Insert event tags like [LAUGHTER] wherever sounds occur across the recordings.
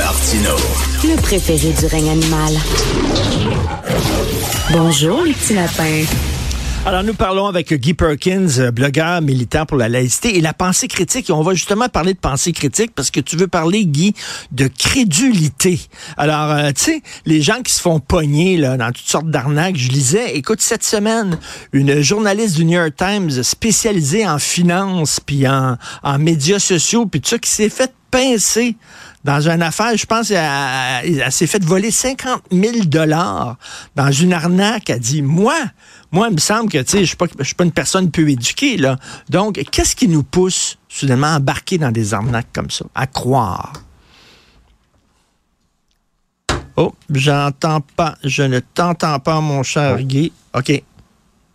Martino. Le préféré du règne animal. Bonjour, les petits lapins. Alors, nous parlons avec Guy Perkins, euh, blogueur militant pour la laïcité et la pensée critique. Et on va justement parler de pensée critique parce que tu veux parler, Guy, de crédulité. Alors, euh, tu sais, les gens qui se font pogner là, dans toutes sortes d'arnaques, je lisais, écoute, cette semaine, une journaliste du New York Times spécialisée en finance, puis en, en médias sociaux, puis tout ça, qui s'est fait pincer dans une affaire, je pense, elle, s'est fait voler 50 000 dollars dans une arnaque. Elle dit, moi, moi, il me semble que, tu sais, je suis je suis pas une personne peu éduquée, là. Donc, qu'est-ce qui nous pousse, soudainement, à embarquer dans des arnaques comme ça, à croire? Oh, j'entends pas, je ne t'entends pas, mon cher Guy. OK.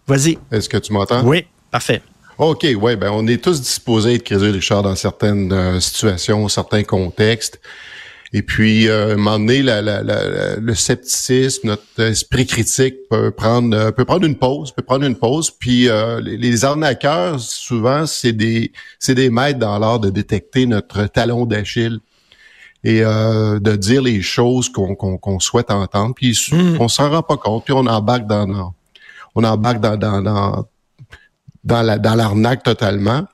Vas-y. Est-ce que tu m'entends? Oui, parfait. OK, oui, ben on est tous disposés à être crédules, Richard, dans certaines euh, situations, certains contextes. Et puis, euh, à un moment donné, la, la, le scepticisme, notre esprit critique peut prendre euh, peut prendre une pause, peut prendre une pause. Puis euh, les, arnaqueurs, souvent, c'est des c'est des maîtres dans l'art de détecter notre talon d'Achille et de dire les choses qu'on qu'on souhaite entendre. Puis hmm. on s'en rend pas compte, puis on embarque dans, on embarque dans, dans, dans dans la dans l'arnaque totalement.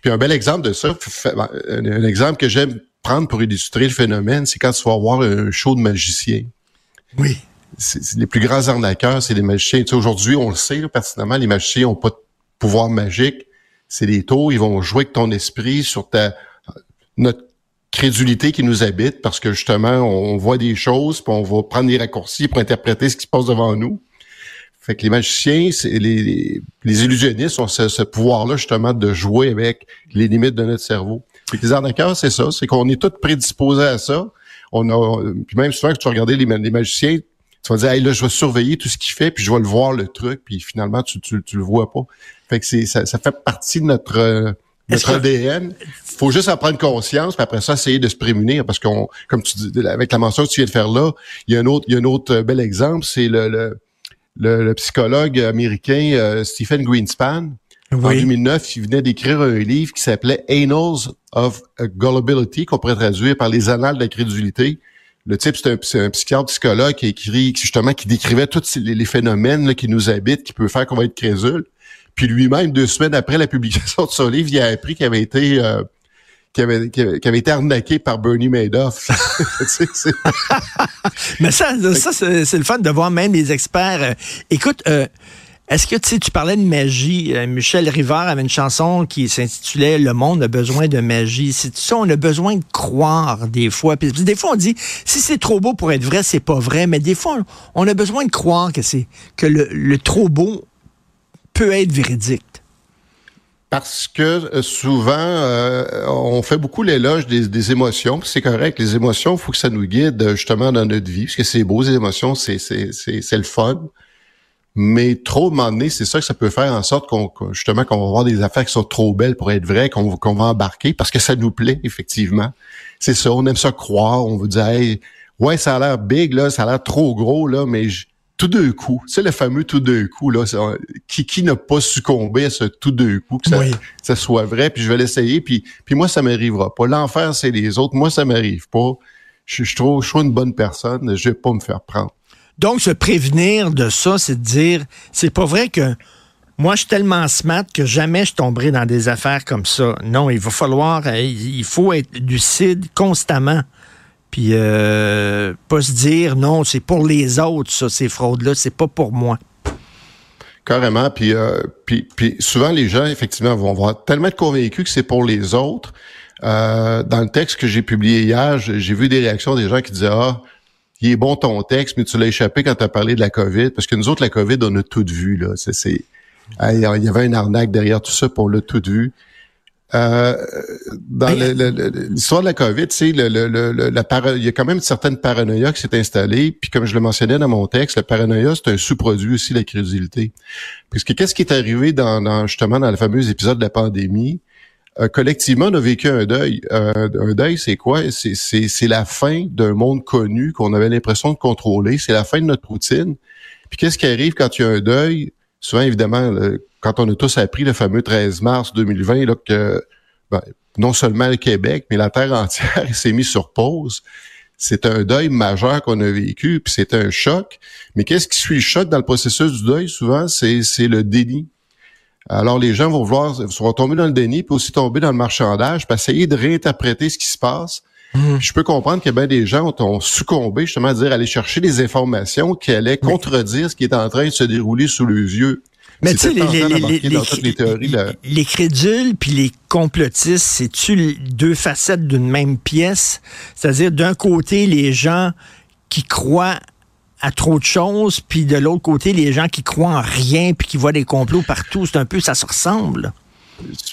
Puis un bel exemple de ça, un exemple que j'aime prendre pour illustrer le phénomène, c'est quand tu vas voir un show de magiciens. Oui. les plus grands arnaqueurs, c'est les magiciens. Tu sais, aujourd'hui, on le sait personnellement, les magiciens n'ont pas de pouvoir magique. C'est des taux, ils vont jouer avec ton esprit sur ta notre crédulité qui nous habite parce que justement, on voit des choses, puis on va prendre des raccourcis pour interpréter ce qui se passe devant nous. Fait que les magiciens, les, les, illusionnistes ont ce, pouvoir-là justement de jouer avec les limites de notre cerveau. Fait que les arnaqueurs, c'est ça, c'est qu'on est tous prédisposés à ça. On a, puis même souvent que tu vas regarder les, les magiciens, tu vas dire, hey, là, je vais surveiller tout ce qu'il fait, puis je vais le voir le truc, puis finalement, tu, tu, tu le vois pas. Fait que c'est, ça, ça fait partie de notre notre ADN. faut juste en prendre conscience, puis après ça, essayer de se prémunir, parce qu'on, comme tu dis, avec la mention que tu viens de faire là, il y a un autre, il y a un autre bel exemple, c'est le le, psychologue américain euh, Stephen Greenspan. En 2009, il venait d'écrire un livre qui s'appelait Annals of Gullibility, qu'on pourrait traduire par les annales de la crédulité. Le type, c'est un, psychiatre psychologue qui écrit justement qui décrivait tous les, phénomènes qui nous habitent, qui peuvent faire qu'on va être crédule. Puis lui-même, deux semaines après la publication de son livre, il a appris qu'il avait été euh, qui avait, qui avait, été arnaqué par Bernie Madoff. [LAUGHS] [LAUGHS] Mais ça, ça c'est le fun de voir même les experts. Euh, écoute, euh, est-ce que tu sais, tu parlais de magie? Euh, Michel Rivard avait une chanson qui s'intitulait Le monde a besoin de magie. C'est ça, on a besoin de croire des fois. Puis, des fois, on dit si c'est trop beau pour être vrai, c'est pas vrai. Mais des fois, on a besoin de croire que c'est que le, le trop beau peut être véridique. Parce que euh, souvent, euh, on fait beaucoup l'éloge des, des, émotions, c'est correct. Les émotions, il faut que ça nous guide euh, justement dans notre vie, parce que c'est beau, les émotions, c'est, le fun. Mais trop, à c'est ça que ça peut faire en sorte qu'on justement qu'on va voir des affaires qui sont trop belles pour être vraies, qu'on qu'on va embarquer, parce que ça nous plaît, effectivement. C'est ça, on aime ça croire, on vous dit ouais, ça a l'air big, là, ça a l'air trop gros, là, mais tout d'un coup, c'est le fameux tout d'un coup là, qui, qui n'a pas succombé à ce tout d'un coup que ça, soit vrai, puis je vais l'essayer, puis puis moi ça m'arrivera pas. L'enfer c'est les autres, moi ça m'arrive pas. Je, je, trouve, je suis une bonne personne, je vais pas me faire prendre. Donc se prévenir de ça, c'est de dire, c'est pas vrai que moi, je suis tellement smart que jamais je tomberai dans des affaires comme ça. Non, il va falloir, il faut être lucide constamment. Puis euh, pas se dire non, c'est pour les autres, ça, ces fraudes-là, c'est pas pour moi. Carrément. Puis, euh, puis, souvent, les gens, effectivement, vont avoir tellement être convaincus que c'est pour les autres. Euh, dans le texte que j'ai publié hier, j'ai vu des réactions des gens qui disaient Ah, il est bon ton texte, mais tu l'as échappé quand tu as parlé de la COVID. Parce que nous autres, la COVID, on a tout vu. Là. C'est, il y avait un arnaque derrière tout ça, puis on l'a tout vu. Euh, dans l'histoire de la COVID, sais, le, le, la il y a quand même une certaine paranoïa qui s'est installée. Puis comme je le mentionnais dans mon texte, la paranoïa, c'est un sous-produit aussi de la crédulité. Puisque qu'est-ce qui est arrivé dans, justement dans le fameux épisode de la pandémie? Euh, collectivement, on a vécu un deuil. Euh, un deuil, c'est quoi? C'est la fin d'un monde connu qu'on avait l'impression de contrôler. C'est la fin de notre routine. Puis qu'est-ce qui arrive quand il y a un deuil? Souvent, évidemment, quand on a tous appris le fameux 13 mars 2020 là, que ben, non seulement le Québec, mais la Terre entière [LAUGHS] s'est mise sur pause, c'est un deuil majeur qu'on a vécu, puis c'est un choc. Mais qu'est-ce qui suit le choc dans le processus du deuil? Souvent, c'est, c'est le déni. Alors, les gens vont vouloir, vont tomber dans le déni, puis aussi tomber dans le marchandage, puis essayer de réinterpréter ce qui se passe. Mmh. Je peux comprendre que ben des gens ont, succombé justement à dire aller chercher des informations qui allaient contredire ce qui est en train de se dérouler sous les yeux. Mais tu sais, les, crédules puis les complotistes, c'est-tu deux facettes d'une même pièce? C'est-à-dire, d'un côté, les gens qui croient à trop de choses, puis de l'autre côté, les gens qui croient en rien puis qui voient des complots partout. C'est un peu, ça se ressemble.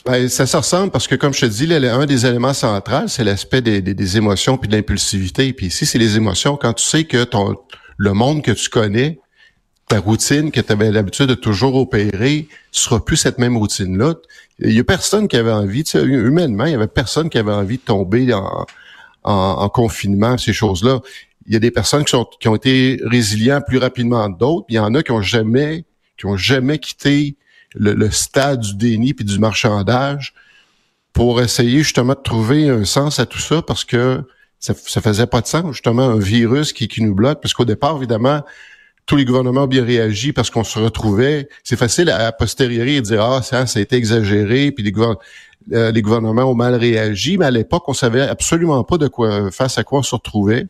Ben, ça se ressemble parce que, comme je te dis, un des éléments centraux, c'est l'aspect des, des, émotions puis de l'impulsivité. Puis ici, c'est les émotions. Quand tu sais que ton le monde que tu connais ta routine que tu avais l'habitude de toujours opérer sera plus cette même routine-là. Il y a personne qui avait envie, humainement, il y avait personne qui avait envie de tomber en, en, confinement, ces choses-là. Il y a des personnes qui, sont, qui ont été résilients plus rapidement que d'autres. Il y en a qui ont jamais, qui ont jamais quitté le, stade du déni puis du marchandage pour essayer justement de trouver un sens à tout ça parce que ça, ça faisait pas de sens, justement, un virus qui, qui nous bloque. Parce qu'au départ, évidemment, tous les gouvernements ont bien réagi parce qu'on se retrouvait. C'est facile à, posteriori de dire ah ça, ça a été exagéré, puis les, euh, les gouvernements ont mal réagi, mais à l'époque on savait absolument pas de quoi face à quoi on se retrouvait.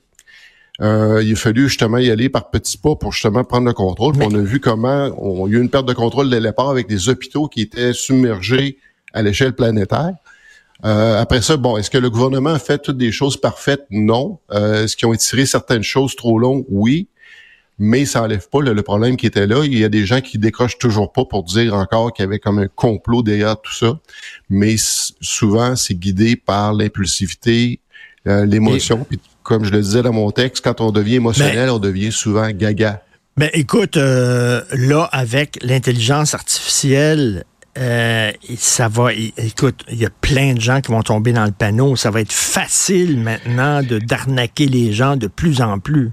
Euh, il a fallu justement y aller par petits pas pour justement prendre le contrôle. On a vu comment on, il y a eu une perte de contrôle dès le départ avec des hôpitaux qui étaient submergés à l'échelle planétaire. Euh, après ça, bon, est-ce que le gouvernement a fait toutes des choses parfaites? Non. Euh, est-ce qu'ils ont étiré certaines choses trop longues? Oui mais ça enlève pas le, problème qui était là. Il y a des gens qui décrochent toujours pas pour dire encore qu'il y avait comme un complot derrière tout ça, mais souvent c'est guidé par l'impulsivité, euh, l'émotion. Puis comme je le disais dans mon texte, quand on devient émotionnel, on devient souvent gaga. Mais écoute, euh, là avec l'intelligence artificielle, euh, ça va, écoute, il y a plein de gens qui vont tomber dans le panneau. Ça va être facile maintenant de d'arnaquer les gens de plus en plus.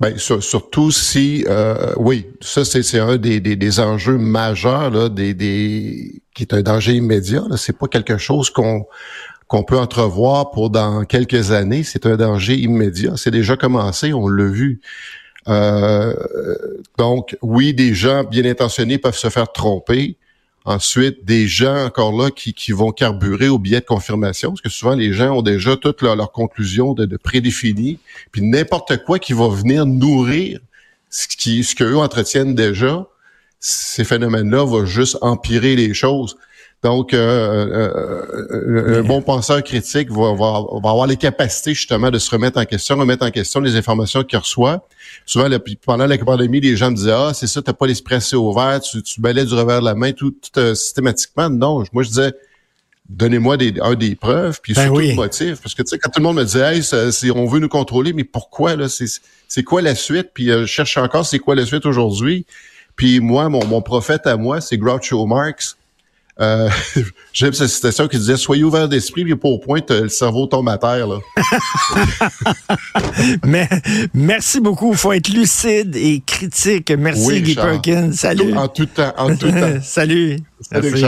Ben, surtout si, euh, oui, ça c'est un des, des, des, enjeux majeurs là, des, des, qui est un danger immédiat. C'est pas quelque chose qu'on qu'on peut entrevoir pour dans quelques années. C'est un danger immédiat. C'est déjà commencé, on l'a vu. Euh, donc, oui, des gens bien intentionnés peuvent se faire tromper. Ensuite, des gens encore là qui, qui vont carburer au biais de confirmation, parce que souvent les gens ont déjà toutes leurs conclusions de, de prédéfinies, puis n'importe quoi qui va venir nourrir ce qui ce qu'eux entretiennent déjà, ces phénomènes-là vont juste empirer les choses. Donc, euh, euh, euh, un bon penseur critique va, va, va, avoir les capacités justement de se remettre en question, remettre en question les informations qu'il reçoit. Souvent, pendant la pandémie, les gens me disaient Ah, c'est ça, t'as pas l'esprit assez ouvert, tu, tu balais du revers de la main tout, systématiquement. Non, moi je disais donnez-moi des, un des preuves, puis ben surtout le motif. Parce que tu sais, quand tout le monde me dit Hey, on veut nous contrôler, mais pourquoi là? C'est, quoi la suite? Puis je cherche encore c'est quoi la suite aujourd'hui? Puis moi, mon, mon prophète à moi, c'est Groucho Marx. Euh, [LAUGHS] J'aime cette citation qui disait Soyez ouvert d'esprit, puis pas au point le cerveau tombe à terre. Là. [LAUGHS] Mais merci beaucoup. Il faut être lucide et critique. Merci, Guy Perkins. Salut. En tout temps. En tout temps. [LAUGHS] Salut. Salut,